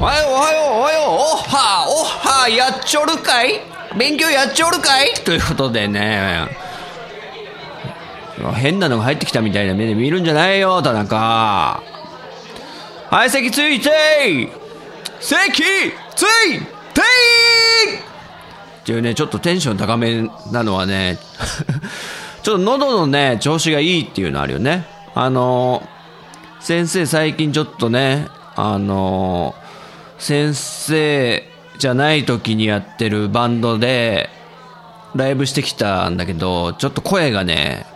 はようおはようおはよう。おっはおっはやっちょるかい？勉強やっちょるかい？ということでね。変なのが入ってきたみたいな目で見るんじゃないよ田中。はい席ついて席ついてっていうねちょっとテンション高めなのはね ちょっと喉のね調子がいいっていうのあるよね。あの先生最近ちょっとねあの先生じゃない時にやってるバンドでライブしてきたんだけどちょっと声がね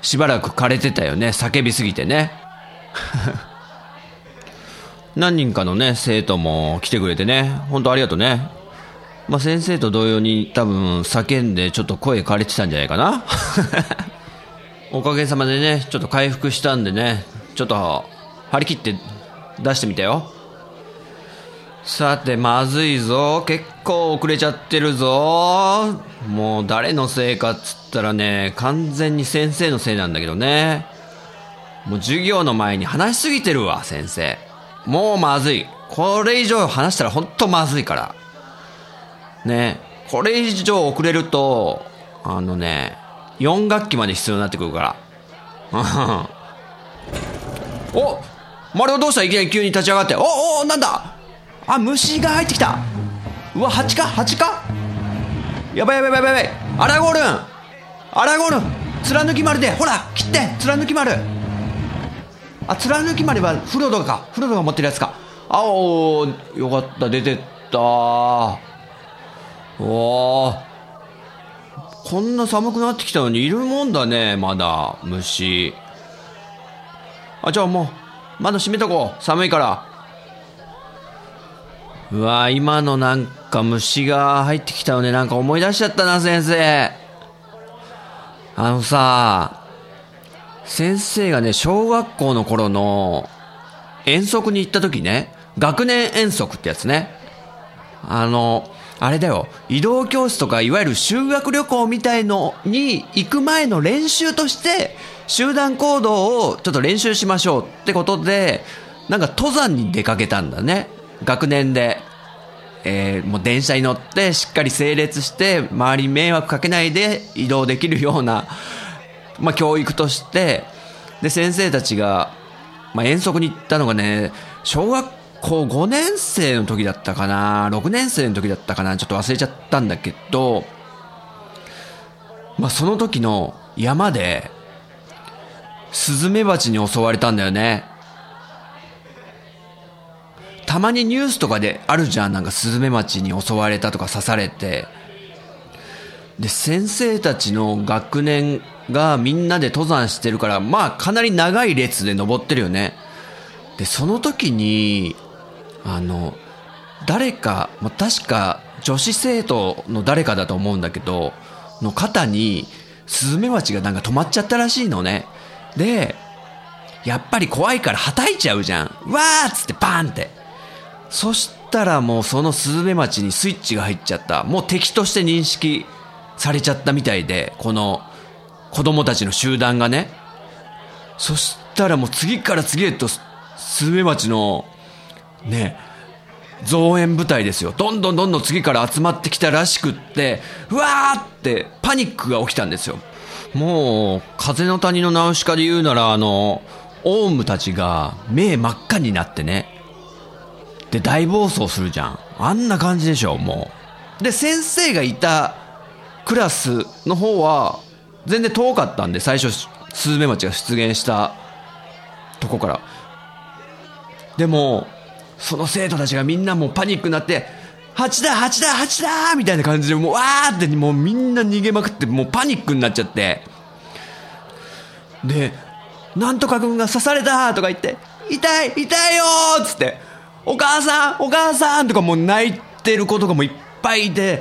しばらく枯れてたよね。叫びすぎてね。何人かのね生徒も来てくれてね。本当ありがとうね。まあ先生と同様に多分叫んでちょっと声枯れてたんじゃないかな。おかげさまでねちょっと回復したんでねちょっと張り切って出してみたよ。さてまずいぞ。結構遅れちゃってるぞ。もう誰のせいかっつったらね完全に先生のせいなんだけどね。もう授業の前に話しすぎてるわ先生。もうまずい。これ以上話したらほんとまずいから。ねこれ以上遅れるとあのね4学期まで必要になってくるから。お丸尾どうした？いきなり急に立ち上がって。おおなんだ？あ虫が入ってきた。うわ蜂か？蜂か？やばいやばいやばいやばい。アラゴールン。アラゴールン。貫き丸で。ほら切って。貫き丸。あ貫き丸はフロドか。フロドが持ってるやつか。あおよかった。出てった。おおこんな寒くなってきたのにいるもんだねまだ。虫。あじゃあもう窓閉めとこう。寒いから。うわ今のなんか虫が入ってきたのでなんか思い出しちゃったな先生。あのさ先生がね小学校の頃の遠足に行った時ね学年遠足ってやつね。あのあれだよ。移動教室とかいわゆる修学旅行みたいのに行く前の練習として集団行動をちょっと練習しましょうってことでなんか登山に出かけたんだね。学年で、えーもう電車に乗ってしっかり整列して周りに迷惑かけないで移動できるような、まあ、教育としてで先生たちが、まあ、遠足に行ったのがね小学校5年生の時だったかな6年生の時だったかなちょっと忘れちゃったんだけど、まあ、その時の山でスズメバチに襲われたんだよね。たまにニュースとかであるじゃん。なんかスズメバチに襲われたとか刺されて。で先生たちの学年がみんなで登山してるからまあかなり長い列で登ってるよね。でその時にあの誰か、まあ、確か女子生徒の誰かだと思うんだけどの肩にスズメバチがなんか止まっちゃったらしいのね。でやっぱり怖いからはたいちゃうじゃん。わーっつってバーンって。そしたらもうそのスズメバチにスイッチが入っちゃった。もう敵として認識されちゃったみたいでこの子供たちの集団がね。そしたらもう次から次へとスズメバチのね増援部隊ですよ。どんどんどんどん次から集まってきたらしくってうわーってパニックが起きたんですよ。もう風の谷のナウシカで言うならあのオウムたちが目真っ赤になってねで大暴走するじゃん。あんな感じでしょもう。で先生がいたクラスの方は全然遠かったんで最初スズメバチが出現したとこから。でも、その生徒たちがみんなもうパニックになって、蜂だ蜂だ蜂だ！みたいな感じでもうわーってもうみんな逃げまくってもうパニックになっちゃって。で、なんとか君が刺された！とか言って、痛い痛いよっつって、お母さんお母さんとかもう泣いてる子とかもいっぱいいて、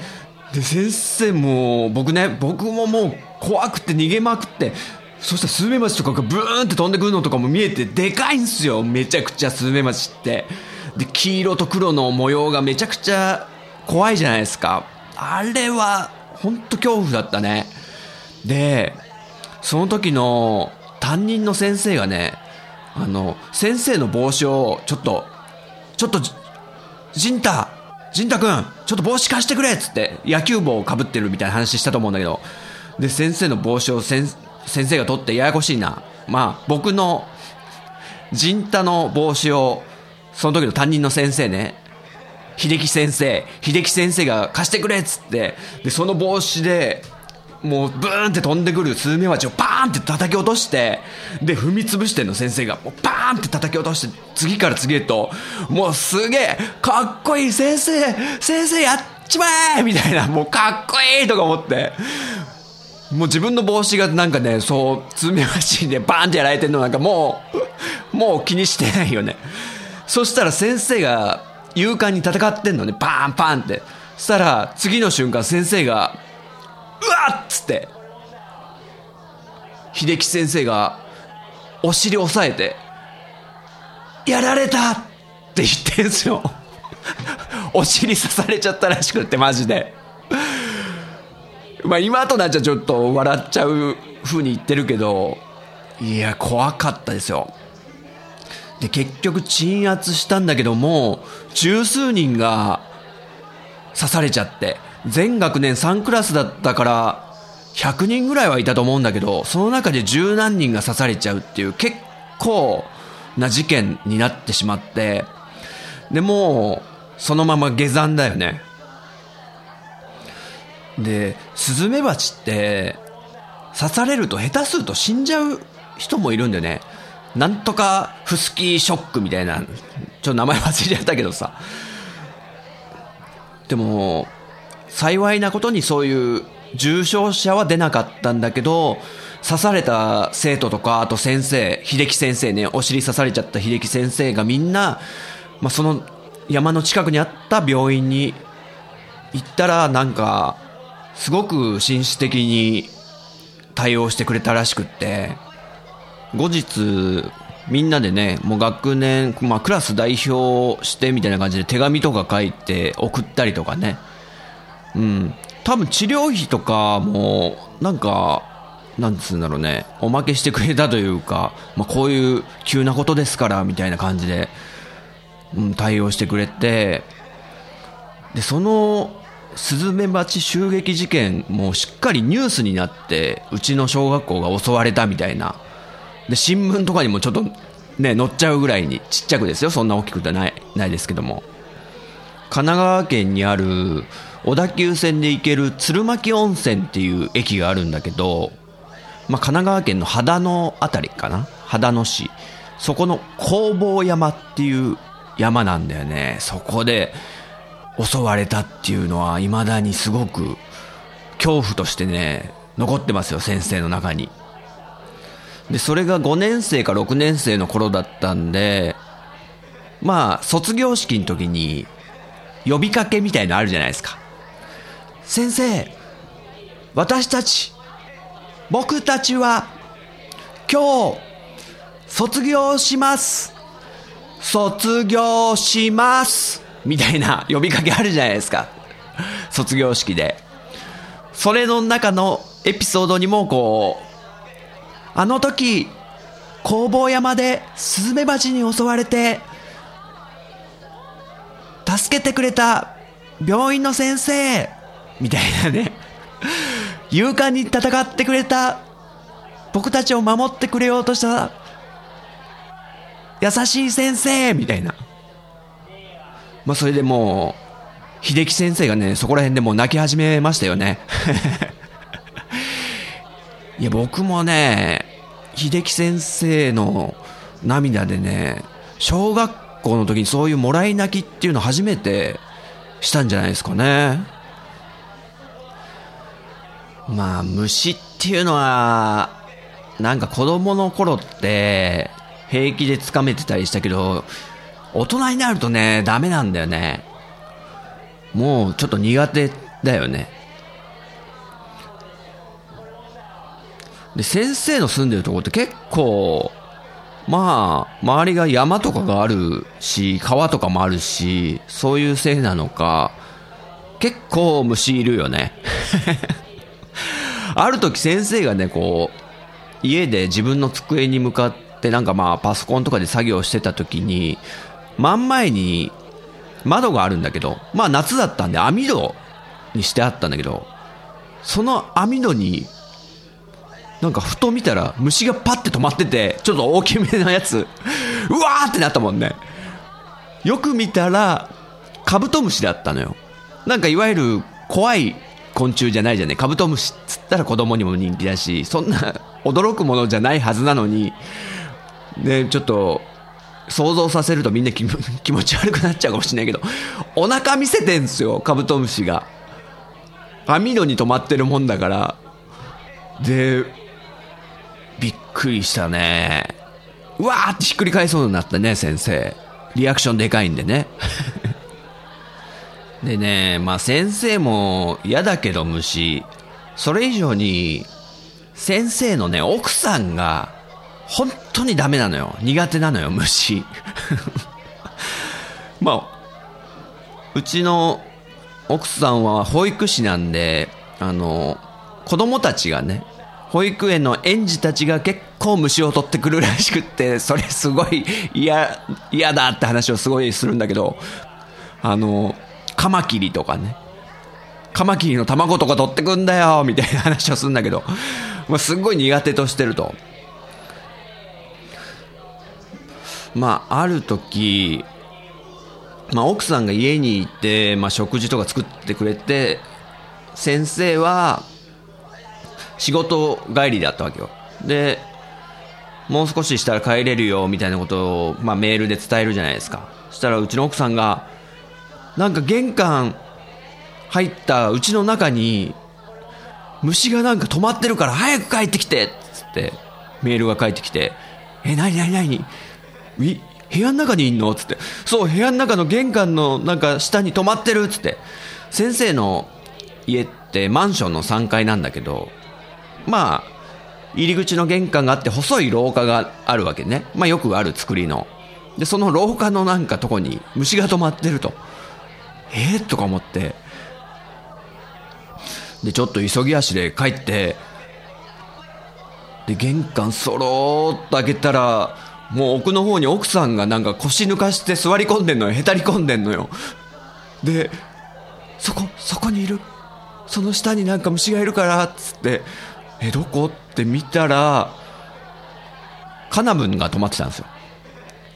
で、先生も、僕ね、僕ももう怖くて逃げまくって、そしたらスズメバチとかがブーンって飛んでくるのとかも見えてでかいんすよ。めちゃくちゃスズメバチって。で、黄色と黒の模様がめちゃくちゃ怖いじゃないですか。あれは、ほんと恐怖だったね。で、その時の担任の先生がね、あの、先生の帽子を、ちょっと、ちょっと、ジンタ、ジンタ君、ちょっと帽子貸してくれっつって、野球帽をかぶってるみたいな話したと思うんだけど、で、先生の帽子を先先生が取ってややこしいな。まあ、僕の、ジンタの帽子を、その時の担任の先生ね、秀樹先生、秀樹先生が貸してくれっつって、で、その帽子で、もうブーンって飛んでくるスズメバチをパーンって叩き落として、で、踏み潰してんの先生が、もうパーンって叩き落として、次から次へと、もうすげえ、かっこいい先生、先生やっちまえみたいな、もうかっこいいとか思って、もう自分の帽子がなんかね、そう、スズメバチでバーンってやられてるのなんかもう、もう気にしてないよね。そしたら先生が勇敢に戦ってんのね、パーンパーンって。そしたら次の瞬間先生が、わっつって、秀樹先生がお尻押さえて、やられたって言ってんすよ。お尻刺されちゃったらしくって、マジで。まあ今となっちゃちょっと笑っちゃう風に言ってるけど、いや、怖かったですよ。で、結局鎮圧したんだけども、十数人が刺されちゃって、全学年3クラスだったから、100人ぐらいはいたと思うんだけど、その中で十何人が刺されちゃうっていう結構な事件になってしまって、で、もう、そのまま下山だよね。で、スズメバチって、刺されると下手すると死んじゃう人もいるんだよね。なんとかフスキーショックみたいな、ちょっと名前忘れちゃったけどさ。でも、幸いなことにそういう重症者は出なかったんだけど、刺された生徒とか、あと先生、秀樹先生ね、お尻刺されちゃった秀樹先生がみんな、まあ、その山の近くにあった病院に行ったら、なんか、すごく紳士的に対応してくれたらしくって、後日、みんなでね、もう学年、まあクラス代表してみたいな感じで手紙とか書いて送ったりとかね。うん。多分治療費とかも、なんか、なんつうんだろうね、おまけしてくれたというか、まあこういう急なことですから、みたいな感じで、うん、対応してくれて、で、その、スズメバチ襲撃事件もしっかりニュースになって、うちの小学校が襲われたみたいな。で、新聞とかにもちょっとね、載っちゃうぐらいにちっちゃくですよ。そんな大きくてない、ないですけども。神奈川県にある小田急線で行ける鶴巻温泉っていう駅があるんだけど、まあ、神奈川県の秦野あたりかな？秦野市。そこの工房山っていう山なんだよね。そこで襲われたっていうのは未だにすごく恐怖としてね、残ってますよ、先生の中に。で、それが5年生か6年生の頃だったんで、まあ、卒業式の時に、呼びかけみたいのあるじゃないですか。先生、私たち、僕たちは、今日、卒業します。卒業します。みたいな呼びかけあるじゃないですか。卒業式で。それの中のエピソードにもこう、あの時、工房山でスズメバチに襲われて、助けてくれた病院の先生、みたいなね。勇敢に戦ってくれた、僕たちを守ってくれようとした、優しい先生、みたいな。まあ、それでもう、秀樹先生がね、そこら辺でもう泣き始めましたよね。いや、僕もね、秀樹先生の涙でね、小学校の時にそういうもらい泣きっていうの初めてしたんじゃないですかね。まあ、虫っていうのは、なんか子供の頃って平気で掴めてたりしたけど、大人になるとね、ダメなんだよね。もうちょっと苦手だよね。で、先生の住んでるとこって結構、まあ、周りが山とかがあるし、川とかもあるし、そういうせいなのか、結構虫いるよね。ある時先生がね、こう、家で自分の机に向かってなんかまあパソコンとかで作業してた時に、真ん前に窓があるんだけど、まあ夏だったんで網戸にしてあったんだけど、その網戸になんかふと見たら虫がパッて止まってて、ちょっと大きめのやつ、うわーってなったもんね。よく見たら、カブトムシだったのよ。なんかいわゆる怖い昆虫じゃないじゃねカブトムシっつったら子供にも人気だし、そんな 驚くものじゃないはずなのに、ね、ちょっと、想像させるとみんな 気持ち悪くなっちゃうかもしれないけど、お腹見せてんすよ、カブトムシが。網戸に止まってるもんだから。で、びっくりしたね。うわーってひっくり返そうになったね、先生。リアクションでかいんでね。でね、まあ先生も嫌だけど虫。それ以上に、先生のね、奥さんが、本当にダメなのよ。苦手なのよ、虫。まあ、うちの奥さんは保育士なんで、あの、子供たちがね、保育園の園児たちが結構虫を取ってくるらしくって、それすごい嫌、嫌だって話をすごいするんだけど、あの、カマキリとかね、カマキリの卵とか取ってくんだよみたいな話をするんだけど、まあ、すっごい苦手としてると。まあ、ある時、まあ、奥さんが家にいて、まあ、食事とか作ってくれて、先生は、仕事帰りだったわけよ。で、もう少ししたら帰れるよ、みたいなことを、まあ、メールで伝えるじゃないですか。そしたら、うちの奥さんが、なんか玄関入ったうちの中に、虫がなんか止まってるから早く帰ってきてっつってメールが返ってきて、え、なになになに部屋の中にいんの？つって。そう、部屋の中の玄関のなんか下に止まってるつって。先生の家ってマンションの3階なんだけど、まあ、入り口の玄関があって細い廊下があるわけね。まあよくある作りの。で、その廊下のなんかとこに虫が止まってると。えー、とか思って。で、ちょっと急ぎ足で帰って、で、玄関そろーっと開けたら、もう奥の方に奥さんがなんか腰抜かして座り込んでんのよ。へたり込んでんのよ。で、そこ、そこにいる。その下になんか虫がいるから、っつって、え、どこ？って見たら、カナブンが止まってたんですよ。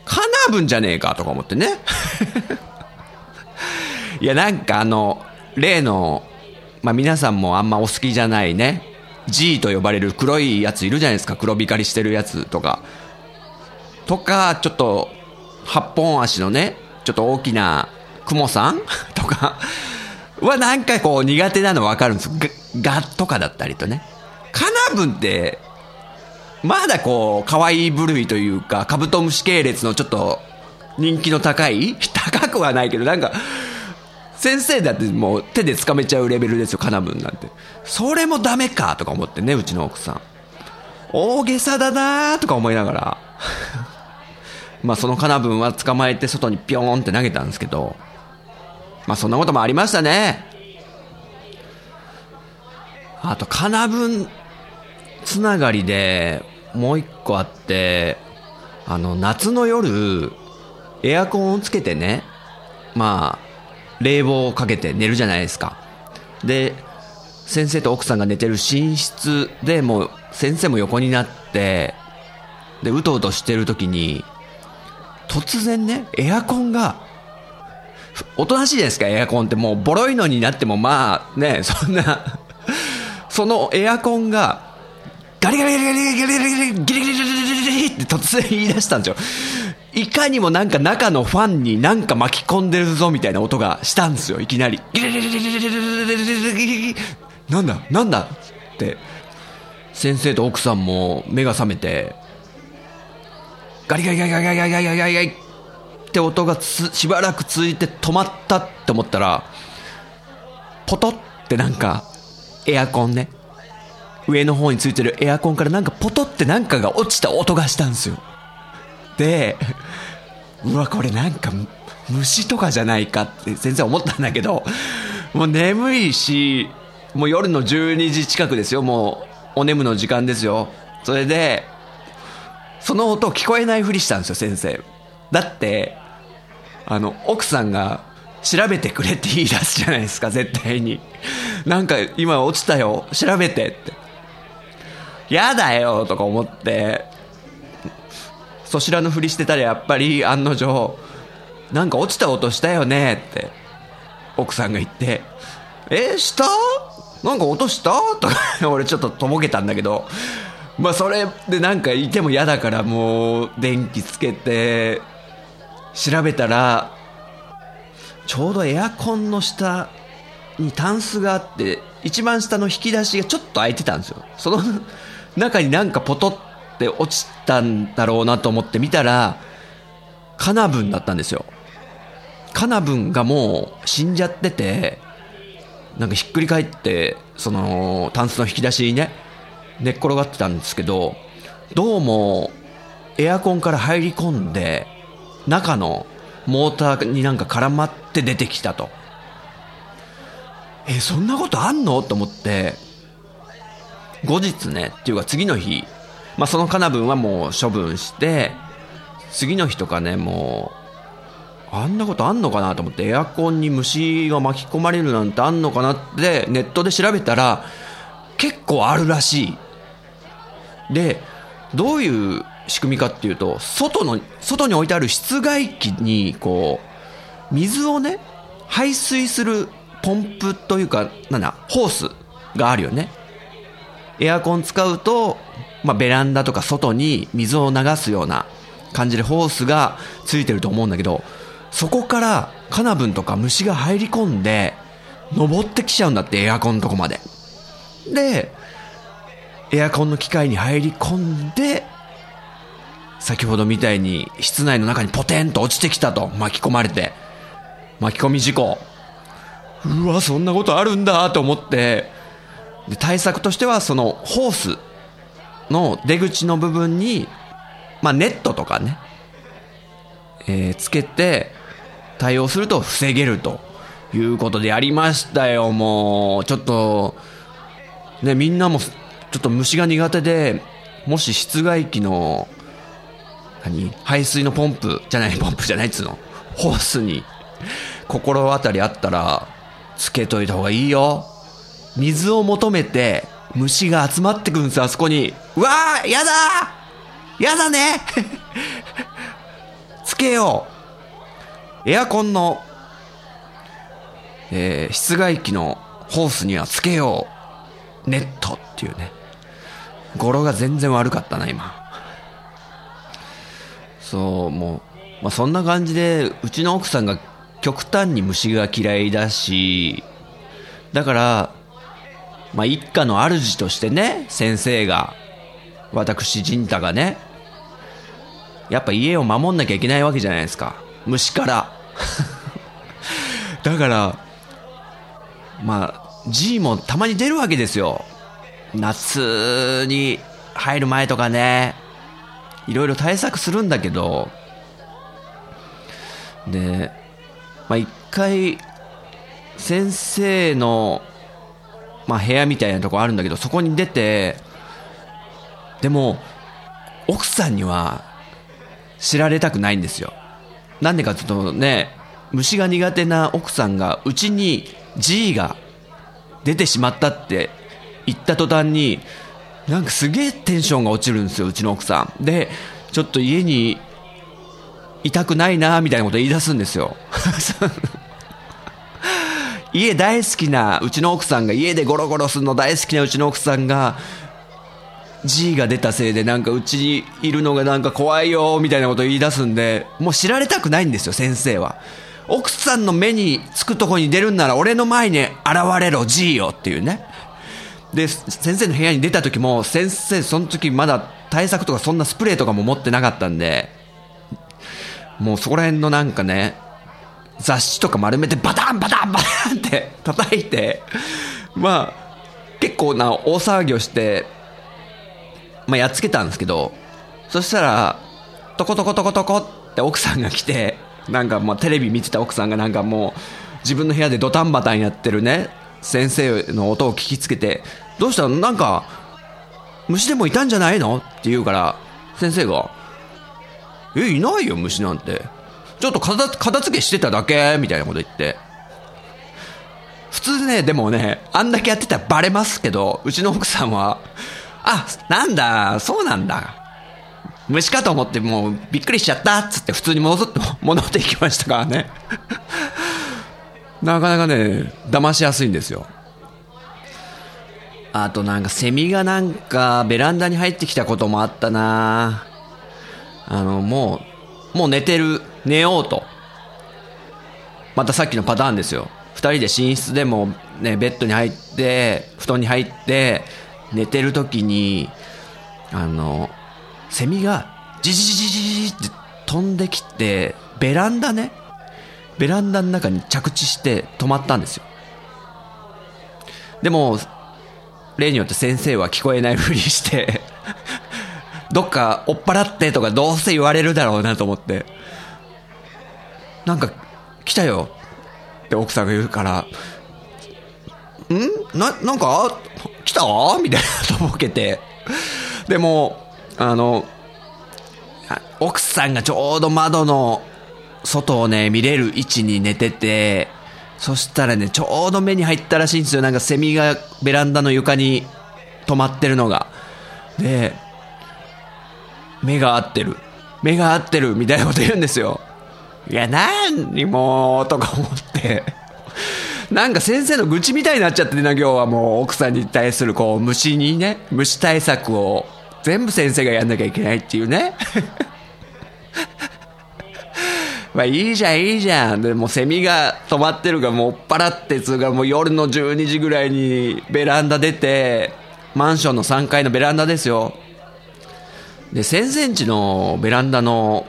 カナブンじゃねえかとか思ってね。いや、なんかあの、例のまあ皆さんもあんまお好きじゃないね、G と呼ばれる黒いやついるじゃないですか、黒光りしてるやつとか。とか、ちょっと、八本足のね、ちょっと大きな雲さん とかはなんかこう苦手なの分かるんですガとかだったりとね。カナブンって、まだこう、可愛い部類というか、カブトムシ系列のちょっと人気の高い？高くはないけど、なんか、先生だってもう手で掴めちゃうレベルですよ、カナブンなんて。それもダメかとか思ってね、うちの奥さん。大げさだなーとか思いながら。まあそのカナブンは捕まえて外にピョーンって投げたんですけど、まあそんなこともありましたね。あと、カナブンつながりでもう一個あって、あの、夏の夜、エアコンをつけてね、まあ、冷房をかけて寝るじゃないですか。で、先生と奥さんが寝てる寝室でもう先生も横になって、で、うとうとしてる時に、突然ね、エアコンが、おとなしいじゃないですか、エアコンってもうボロいのになってもまあね、そんなそのエアコンが、ガリガリガリガリガリガリガリガリガリガリガリガリって突然言い出したんですよ。いかにもなんか中のファンになんか巻き込んでるぞみたいな音がしたんですよ、いきなり。なんだなんだって、先生と奥さんも目が覚めて、ガリガリガリガリガリガリガリガリガリガリって音がつしばらく続いて止まったって思ったら、ポトってなんか、エアコンね。上の方についてるエアコンからなんかポトってなんかが落ちた音がしたんですよ。で、うわ、これなんか虫とかじゃないかって全然思ったんだけど、もう眠いし、もう夜の12時近くですよ、もうお眠の時間ですよ。それで、その音聞こえないふりしたんですよ、先生。だって、あの、奥さんが調べてくれって言い出すじゃないですか、絶対に。なんか今落ちたよ、調べてって。やだよとか思って、そしらのふりしてたらやっぱり案の定、なんか落ちた音したよねって、奥さんが言って、え、した？なんか音した？とか、俺ちょっととぼけたんだけど、まあそれでなんかいても嫌だからもう電気つけて、調べたら、ちょうどエアコンの下にタンスがあって、一番下の引き出しがちょっと開いてたんですよ。その中になんかポトって落ちたんだろうなと思って見たら、カナブンだったんですよ。カナブンがもう死んじゃってて、なんかひっくり返って、その、タンスの引き出しにね、寝っ転がってたんですけど、どうも、エアコンから入り込んで、中のモーターになんか絡まって出てきたと。え、そんなことあんの？と思って、後日ね、っていうか次の日、まあそのカナブンはもう処分して、次の日とかね、もう、あんなことあんのかなと思って、エアコンに虫が巻き込まれるなんてあんのかなって、ネットで調べたら、結構あるらしい。で、どういう仕組みかっていうと、外の、外に置いてある室外機に、こう、水をね、排水するポンプというか、なんだ、ホースがあるよね。エアコン使うと、まあ、ベランダとか外に水を流すような感じでホースがついてると思うんだけど、そこからカナブンとか虫が入り込んで、登ってきちゃうんだって、エアコンのとこまで。で、エアコンの機械に入り込んで、先ほどみたいに室内の中にポテンと落ちてきたと巻き込まれて、巻き込み事故。うわ、そんなことあるんだと思って、で対策としてはそのホースの出口の部分に、まあネットとかね、えーつけて対応すると防げるということでやりましたよ、もう。ちょっと、ね、みんなもちょっと虫が苦手で、もし室外機の、何排水のポンプじゃない、ポンプじゃないっつうの。ホースに心当たりあったら、つけといた方がいいよ。水を求めて、虫が集まってくるんですよ、あそこに。うわーやだーやだね つけようエアコンの、えー室外機のホースにはつけようネットっていうね。語呂が全然悪かったな、今。そう、もう、まあ、そんな感じで、うちの奥さんが極端に虫が嫌いだし、だから、まあ、一家の主としてね、先生が、私、陣太がね、やっぱ家を守んなきゃいけないわけじゃないですか。虫から。だから、まあ、G もたまに出るわけですよ。夏に入る前とかね、いろいろ対策するんだけど、で、まあ一回、先生の、まあ部屋みたいなとこあるんだけど、そこに出て、でも、奥さんには知られたくないんですよ。なんでかっていうとね、虫が苦手な奥さんが、うちに G が出てしまったって言った途端に、なんかすげえテンションが落ちるんですよ、うちの奥さん。で、ちょっと家にいたくないな、みたいなこと言い出すんですよ。家大好きなうちの奥さんが、家でゴロゴロするの大好きなうちの奥さんが、G が出たせいでなんかうちにいるのがなんか怖いよみたいなこと言い出すんで、もう知られたくないんですよ、先生は。奥さんの目につくとこに出るんなら俺の前に現れろ G よっていうね。で、先生の部屋に出た時も、先生その時まだ対策とかそんなスプレーとかも持ってなかったんで、もうそこら辺のなんかね、雑誌とか丸めてバタンバタンバタンって叩いて、まあ、結構な大騒ぎをして、まあ、やっつけたんですけど、そしたら、トコトコトコトコって奥さんが来て、なんかもうテレビ見てた奥さんがなんかもう、自分の部屋でドタンバタンやってるね、先生の音を聞きつけて、どうしたの？なんか、虫でもいたんじゃないの？って言うから、先生が、え、いないよ、虫なんて。ちょっと片片付けしてただけみたいなこと言って。普通ね、でもね、あんだけやってたらバレますけど、うちの奥さんは、あ、なんだ、そうなんだ。虫かと思ってもうびっくりしちゃったっつって普通に戻って、戻っていきましたからね。なかなかね、騙しやすいんですよ。あとなんかセミがなんかベランダに入ってきたこともあったなあの、もう、もう寝てる、寝ようと。またさっきのパターンですよ。二人で寝室でもね、ベッドに入って、布団に入って、寝てる時に、あの、セミが、じじじじじじって飛んできて、ベランダね、ベランダの中に着地して止まったんですよ。でも、例によって先生は聞こえないふりしてどっか追っ払ってとかどうせ言われるだろうなと思って、なんか来たよって奥さんが言うから、ん？な、なんか、来た？みたいなとぼけて。でも、あの、奥さんがちょうど窓の外をね、見れる位置に寝てて、そしたらね、ちょうど目に入ったらしいんですよ。なんかセミがベランダの床に止まってるのが。で、目が合ってる。目が合ってるみたいなこと言うんですよ。いや、何にも、とか思って。なんか先生の愚痴みたいになっちゃってね、今日はもう奥さんに対するこう虫にね、虫対策を全部先生がやんなきゃいけないっていうね。まあいいじゃんいいじゃん。でもセミが止まってるからもう追っ払ってつうかもう夜の12時ぐらいにベランダ出て、マンションの3階のベランダですよ。で、1000センチのベランダの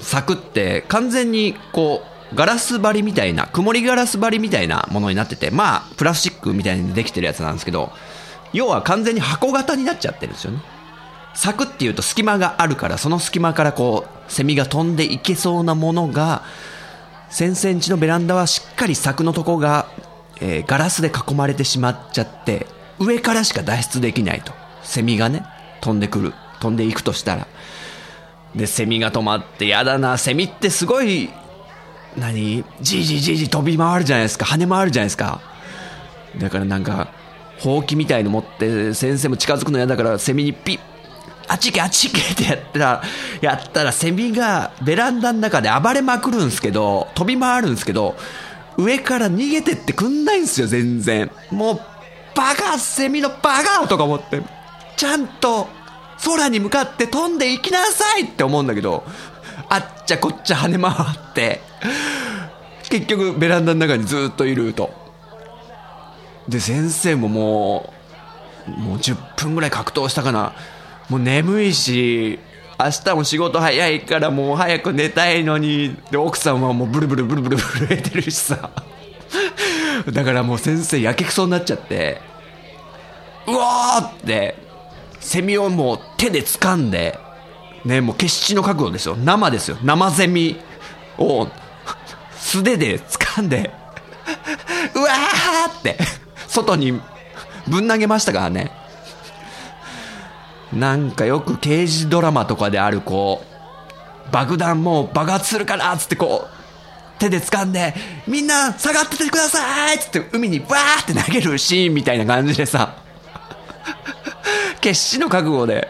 柵って完全にこうガラス張りみたいな、曇りガラス張りみたいなものになってて、まあ、プラスチックみたいにできてるやつなんですけど、要は完全に箱型になっちゃってるんですよね。柵っていうと隙間があるから、その隙間からこう、セミが飛んでいけそうなものが、1000センチのベランダはしっかり柵のとこが、えー、ガラスで囲まれてしまっちゃって、上からしか脱出できないと。セミがね、飛んでくる。飛んでいくとしたら。で、セミが止まって、やだな、セミってすごい何？じいじいじいじ飛び回るじゃないですか。跳ね回るじゃないですか。だからなんかほうきみたいの持って先生も近づくの嫌だからセミにピッあっち行けあっち行けってやったらやったらセミがベランダの中で暴れまくるんですけど飛び回るんですけど上から逃げてってくんないんですよ全然。もうバカセミのバカとか思って。ちゃんと空に向かって飛んでいきなさいって思うんだけどあっちゃこっちゃ跳ね回って、結局ベランダの中にずっといると。で、先生ももう、もう10分ぐらい格闘したかな。もう眠いし、明日も仕事早いからもう早く寝たいのに、で、奥さんはもうブルブルブルブル震えてるしさ。だからもう先生やけくそになっちゃって、うわーって、セミをもう手で掴んで、ね、もう決死の覚悟ですよ。生ですよ。生ゼミを素手で掴んで、うわーって、外にぶん投げましたからね。なんかよく刑事ドラマとかであるこう、爆弾もう爆発するからっつってこう、手で掴んで、みんな下がっててくださいっつって海にバーって投げるシーンみたいな感じでさ、決死の覚悟で、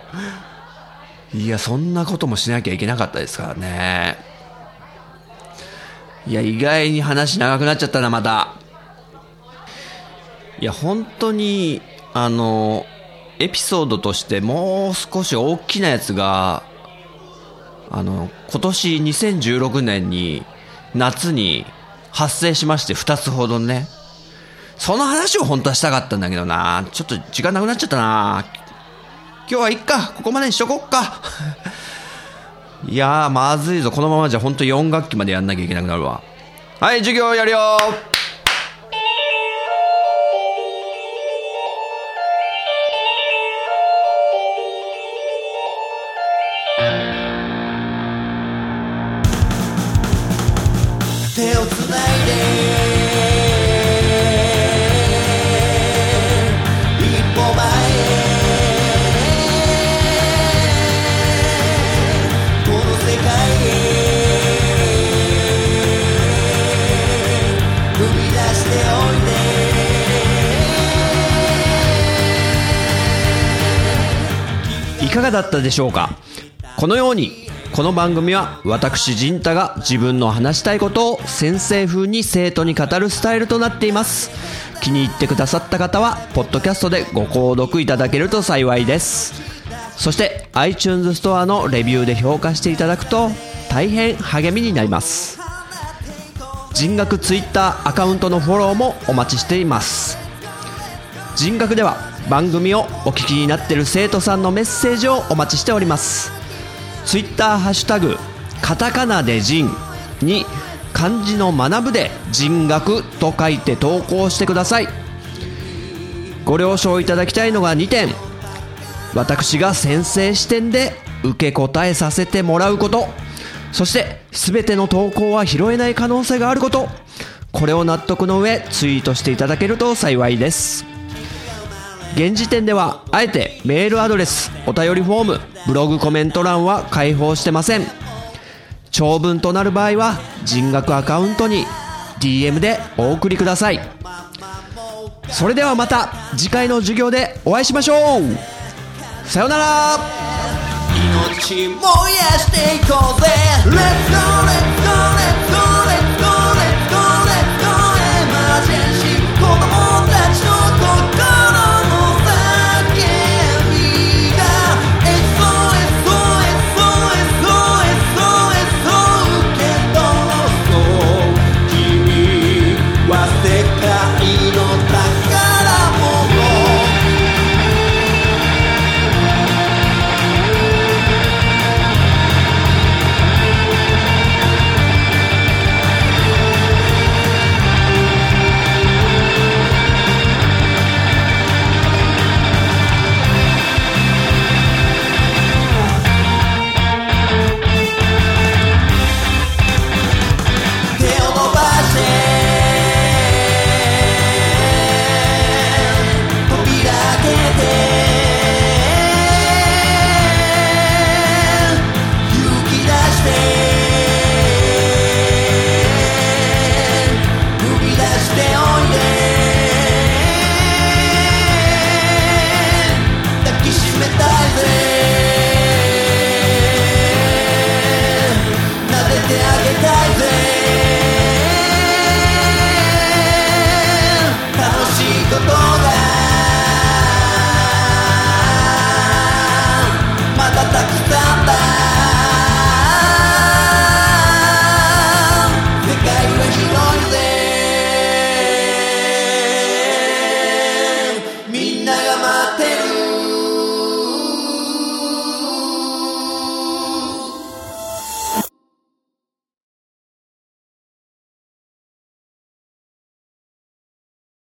いや、そんなこともしなきゃいけなかったですからね。いや、意外に話長くなっちゃったな、また。いや、本当に、あの、エピソードとしてもう少し大きなやつが、あの、今年2016年に夏に発生しまして2つほどね。その話を本当はしたかったんだけどな。ちょっと時間なくなっちゃったな。今日はいっか。ここまでにしとこっか。いやー、まずいぞ。このままじゃ本当4学期までやんなきゃいけなくなるわ。はい、授業やるよ手をつないでかだったでしょうか？このようにこの番組は私陣太が自分の話したいことを先生風に生徒に語るスタイルとなっています。気に入ってくださった方はポッドキャストでご購読いただけると幸いです。そして iTunes ストアのレビューで評価していただくと大変励みになります。人学 Twitter アカウントのフォローもお待ちしています。人学では番組をお聞きになってる生徒さんのメッセージをお待ちしております。ツイッターハッシュタグカタカナで人に漢字の学ぶで人学と書いて投稿してください。ご了承いただきたいのが2点。私が先生視点で受け答えさせてもらうこと。そして全ての投稿は拾えない可能性があること。これを納得の上ツイートしていただけると幸いです。現時点ではあえてメールアドレスお便りフォームブログコメント欄は開放してません。長文となる場合は人学アカウントに DM でお送りください。それではまた次回の授業でお会いしましょう。さようなら。命燃やしていこうぜ。Let's go, let's go.